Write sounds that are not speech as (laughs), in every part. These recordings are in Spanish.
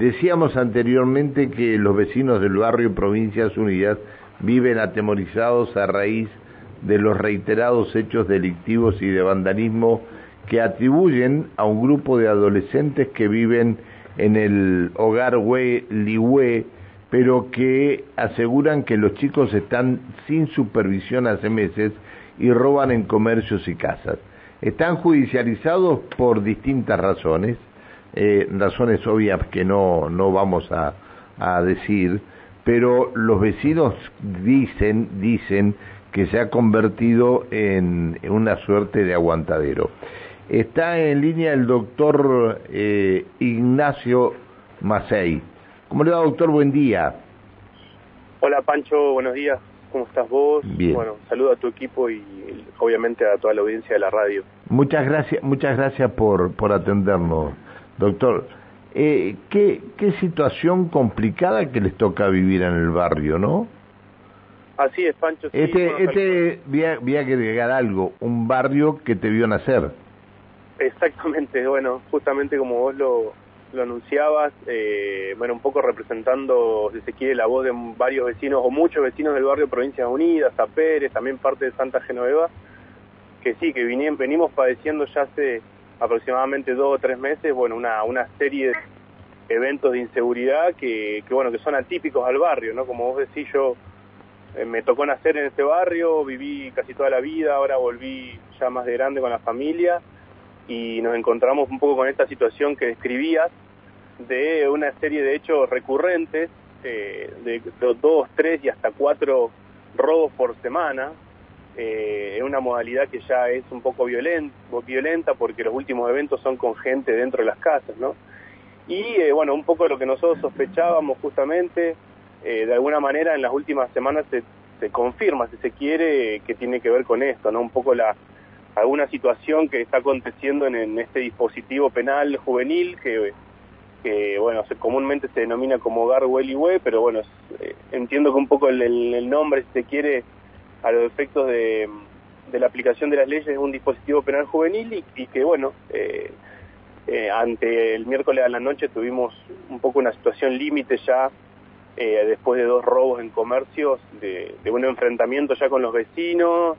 Decíamos anteriormente que los vecinos del barrio Provincias Unidas viven atemorizados a raíz de los reiterados hechos delictivos y de vandalismo que atribuyen a un grupo de adolescentes que viven en el hogar Hue Liwe, pero que aseguran que los chicos están sin supervisión hace meses y roban en comercios y casas. Están judicializados por distintas razones, eh, razones obvias que no, no vamos a, decir, pero los vecinos dicen, dicen que se ha convertido en una suerte de aguantadero. Está en línea el doctor eh, Ignacio Macei. ¿Cómo le va, doctor? Buen día. Hola, Pancho. Buenos días. ¿Cómo estás vos? Bien. Bueno, saludo a tu equipo y obviamente a toda la audiencia de la radio. Muchas gracias, muchas gracias por, por atendernos, doctor. Eh, ¿qué, ¿Qué situación complicada que les toca vivir en el barrio, no? Así es, Pancho. este, este, voy a, voy a agregar algo, un barrio que te vio nacer. Exactamente, (laughs) bueno, justamente como vos lo, lo anunciabas, eh, bueno, un poco representando, si se quiere, la voz de varios vecinos o muchos vecinos del barrio Provincias Unidas, a Pérez, también parte de Santa Genoveva, que sí, que venimos padeciendo ya hace aproximadamente dos o tres meses, bueno, una, una serie de eventos de inseguridad que, que, bueno, que son atípicos al barrio, ¿no? Como vos decís, yo eh, me tocó nacer en este barrio, viví casi toda la vida, ahora volví ya más de grande con la familia, y nos encontramos un poco con esta situación que describías de una serie de hechos recurrentes, eh, de, dos, tres y hasta cuatro robos por semana, eh, en una modalidad que ya es un poco violenta, violenta porque los últimos eventos son con gente dentro de las casas, ¿no? Y eh, bueno, un poco lo que nosotros sospechábamos justamente, de alguna manera en las últimas semanas se, se confirma, si se quiere, que tiene que ver con esto, ¿no? Un poco la, alguna situación que está aconteciendo en, este dispositivo penal juvenil que, bueno, se, comúnmente se denomina como Garwell pero bueno, eh, entiendo que un poco el, nombre, si se quiere, a los efectos de, la aplicación de las leyes es un dispositivo penal juvenil y, que bueno, eh, eh, ante el miércoles a la noche tuvimos un poco una situación límite ya después de dos robos en comercios, de, un enfrentamiento ya con los vecinos,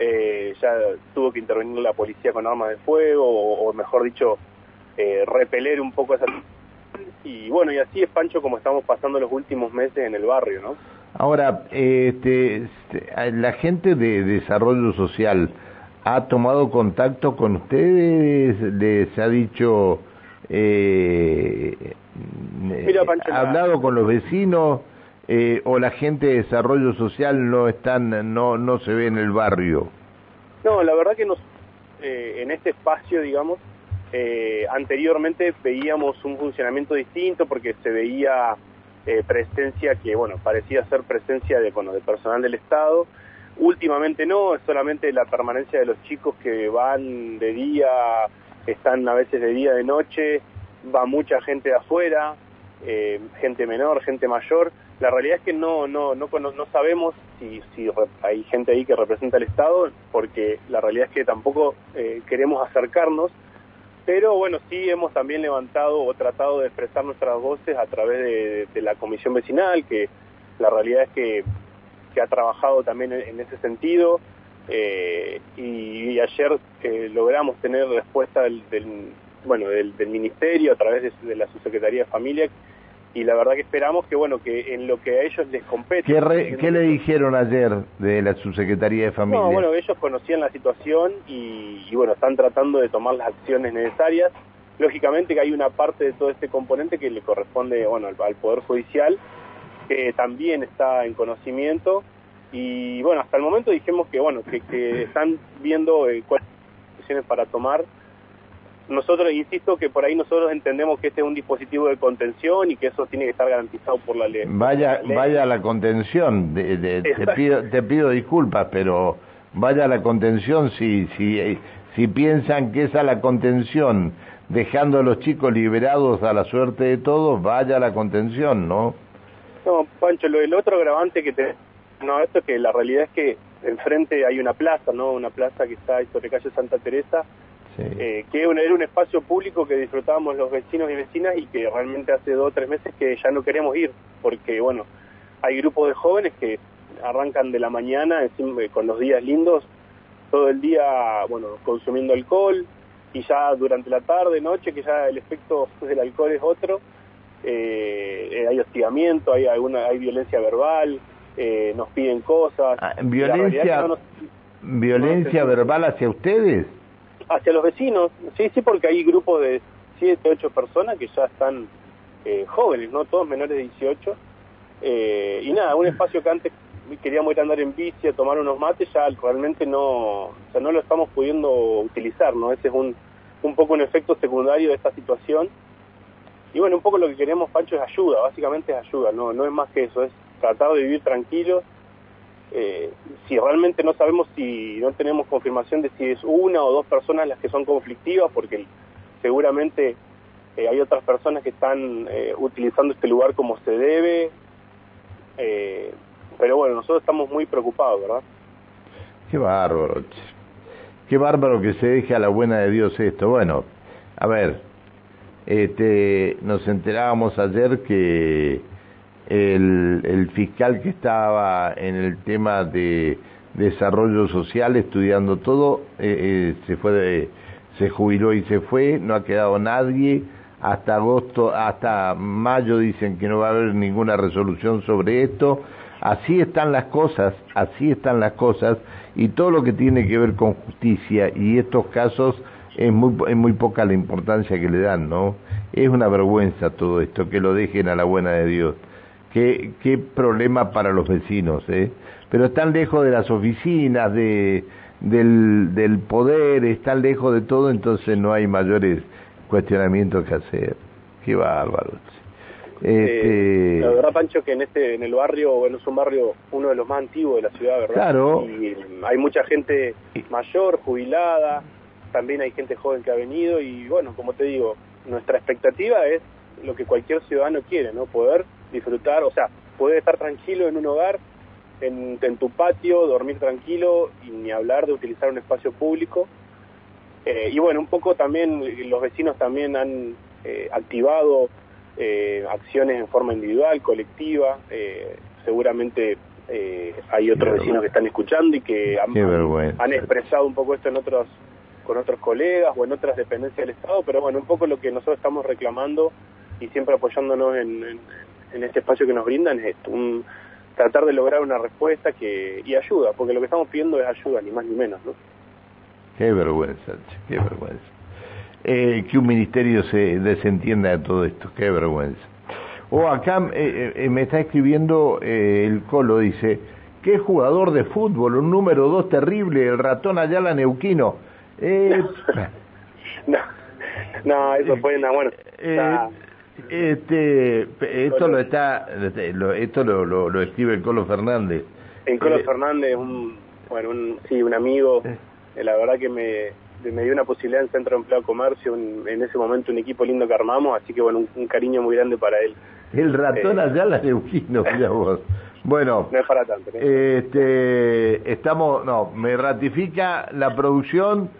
eh, ya tuvo que intervenir la policía con armas de fuego, o, mejor dicho, eh, repeler un poco esa... Y bueno, y así es, Pancho, como estamos pasando los últimos meses en el barrio, ¿no? Ahora, este, la gente de desarrollo social ha tomado contacto con ustedes, les ha dicho, eh, ha hablado con los vecinos, eh, o la gente de desarrollo social no están no no se ve en el barrio. No la verdad que nos eh, en este espacio digamos eh, anteriormente veíamos un funcionamiento distinto porque se veía presencia que bueno parecía ser presencia de bueno de personal del estado. Últimamente no es solamente la permanencia de los chicos que van de día están a veces de día de noche va mucha gente de afuera gente menor gente mayor. La realidad es que no, no, no, no sabemos si, si hay gente ahí que representa al Estado, porque la realidad es que tampoco eh, queremos acercarnos, pero bueno, sí hemos también levantado o tratado de expresar nuestras voces a través de, la comisión vecinal, que la realidad es que, ha trabajado también en, ese sentido, eh, y, ayer eh, logramos tener respuesta del, bueno, del, ministerio a través de, de la subsecretaría de Familia, y la verdad que esperamos que bueno que en lo que a ellos les compete ¿Qué, le dijeron ayer de la subsecretaría de familia? No, bueno, ellos conocían la situación y, bueno, están tratando de tomar las acciones necesarias. Lógicamente que hay una parte de todo este componente que le corresponde, bueno, al, Poder Judicial, que también está en conocimiento y bueno, hasta el momento dijimos que bueno, que, que están viendo eh, cuáles acciones para tomar nosotros, insisto, que por ahí nosotros entendemos que este es un dispositivo de contención y que eso tiene que estar garantizado por la ley. Vaya, vaya a la contención, te, pido, te pido disculpas, pero vaya a la contención si, si, si piensan que es a la contención, dejando a los chicos liberados a la suerte de todos, vaya a la contención, ¿no? No, Pancho, lo del otro agravante que te... No, esto es que la realidad es que enfrente hay una plaza, ¿no? Una plaza que está sobre calle Santa Teresa, eh, que era un espacio público que disfrutábamos los vecinos y vecinas y que realmente hace dos o tres meses que ya no queremos ir, porque bueno, hay grupos de jóvenes que arrancan de la mañana con los días lindos, todo el día, bueno, consumiendo alcohol y ya durante la tarde, noche, que ya el efecto (laughs) del alcohol es otro, eh, hay hostigamiento, hay alguna, hay violencia verbal, eh, nos piden cosas. Ah, ¿Violencia, violencia verbal hacia ustedes? Hacia los vecinos, sí, sí, porque hay grupos de 7, 8 personas que ya están eh, jóvenes, ¿no? Todos menores de 18. Eh, y nada, un espacio que antes queríamos ir a andar en bici, a tomar unos mates, ya realmente no, o sea, no lo estamos pudiendo utilizar, ¿no? Ese es un, un poco un efecto secundario de esta situación. Y bueno, un poco lo que queremos, Pancho, es ayuda, básicamente es ayuda, no, no es más que eso, es tratar de vivir tranquilos. Eh, si realmente no sabemos si no tenemos confirmación de si es una o dos personas las que son conflictivas, porque seguramente eh, hay otras personas que están eh, utilizando este lugar como se debe. pero bueno, nosotros estamos muy preocupados, ¿verdad? Qué bárbaro, qué bárbaro que se deje a la buena de Dios esto. Bueno, a ver, este, nos enterábamos ayer que el, fiscal que estaba en el tema de desarrollo social estudiando todo eh, eh, se fue de, se jubiló y se fue no ha quedado nadie hasta agosto hasta mayo dicen que no va a haber ninguna resolución sobre esto así están las cosas así están las cosas y todo lo que tiene que ver con justicia y estos casos es muy, es muy poca la importancia que le dan, ¿no? Es una vergüenza todo esto, que lo dejen a la buena de Dios. Qué, qué problema para los vecinos, ¿eh? Pero están lejos de las oficinas, de, del, del poder, están lejos de todo, entonces no hay mayores cuestionamientos que hacer. Qué bárbaro. Este... la verdad, Pancho, que en este en el barrio, bueno, es un barrio uno de los más antiguos de la ciudad, ¿verdad? Claro. Y hay mucha gente mayor, jubilada, también hay gente joven que ha venido y bueno, como te digo, nuestra expectativa es lo que cualquier ciudadano quiere, ¿no? Poder disfrutar, o sea, poder estar tranquilo en un hogar, en, tu patio, dormir tranquilo y ni hablar de utilizar un espacio público. Eh, y bueno, un poco también los vecinos también han eh, activado eh, acciones en forma individual, colectiva. seguramente hay otros vecinos que están escuchando y que han, han, expresado un poco esto en otros con otros colegas o en otras dependencias del Estado, pero bueno, un poco lo que nosotros estamos reclamando y siempre apoyándonos en, en, este espacio que nos brindan es esto, un, tratar de lograr una respuesta que y ayuda, porque lo que estamos pidiendo es ayuda, ni más ni menos, ¿no? Qué vergüenza, qué vergüenza. Eh, que un ministerio se desentienda de todo esto, qué vergüenza. O oh, acá eh, eh, me está escribiendo el Colo, dice, qué jugador de fútbol, un número dos terrible, el ratón Ayala Neuquino eh, (laughs) no, no, eso fue una bueno. (laughs) Eh, este, esto lo está, este, esto lo, lo, escribe el Colo Fernández. El Colo eh, Fernández, un, bueno, un, sí, un amigo. Eh. la verdad que me, me dio una posibilidad en Centro de Empleo Comercio, en ese momento un equipo lindo que armamos, así que bueno, un, cariño muy grande para él. El ratón allá la Euquino, (laughs) mira vos. Bueno, no es para tanto. Este, estamos, no, me ratifica la producción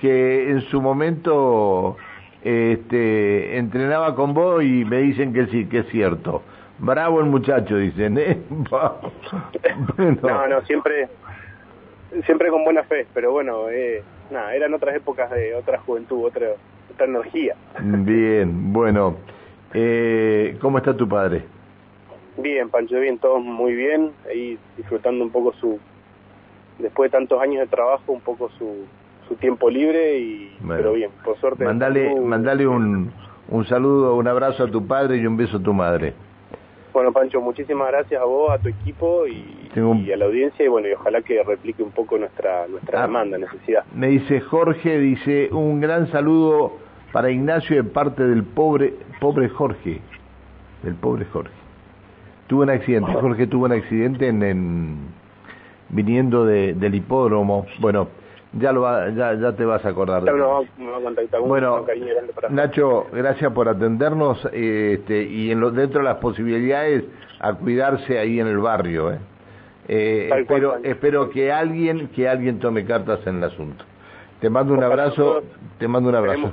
que en su momento este, entrenaba con vos y me dicen que sí, que es cierto. Bravo el muchacho, dicen. ¿eh? (laughs) No, no, siempre, siempre con buena fe, pero bueno, eh, nada, eran otras épocas de otra juventud, otra, otra energía. Bien, bueno. Eh, ¿Cómo está tu padre? Bien, Pancho, bien, todos muy bien, ahí disfrutando un poco su, después de tantos años de trabajo, un poco su, su tiempo libre y pero bien, por suerte. Mandale, mandale un, un saludo, un abrazo a tu padre y un beso a tu madre. Bueno, Pancho, muchísimas gracias a vos, a tu equipo y, a la audiencia y bueno, y ojalá que replique un poco nuestra nuestra ah, demanda, necesidad. Me dice Jorge, dice, un gran saludo para Ignacio de parte del pobre pobre Jorge, del pobre Jorge. Tuvo un accidente, (laughs) Jorge tuvo un accidente en, en viniendo de, del hipódromo. Bueno, ya lo ya, ya te vas a acordar. bueno, Nacho, gracias por atendernos este, y en lo, dentro de las posibilidades a cuidarse ahí en el barrio. ¿eh? Eh, espero, espero que alguien que alguien tome cartas en el asunto. Te mando un abrazo, te mando un abrazo.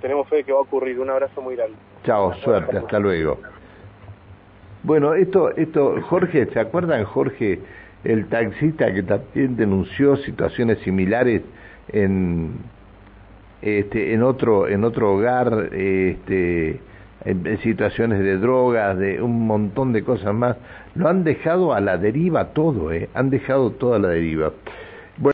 Tenemos fe, de que va a ocurrir. Un abrazo muy grande. Chao, suerte, hasta luego. Bueno, esto, esto, Jorge, ¿se acuerdan, Jorge, el taxista que también denunció situaciones similares en, este, en otro, en otro hogar, este, en situaciones de drogas, de un montón de cosas más, lo han dejado a la deriva todo, ¿eh? han dejado todo a la deriva.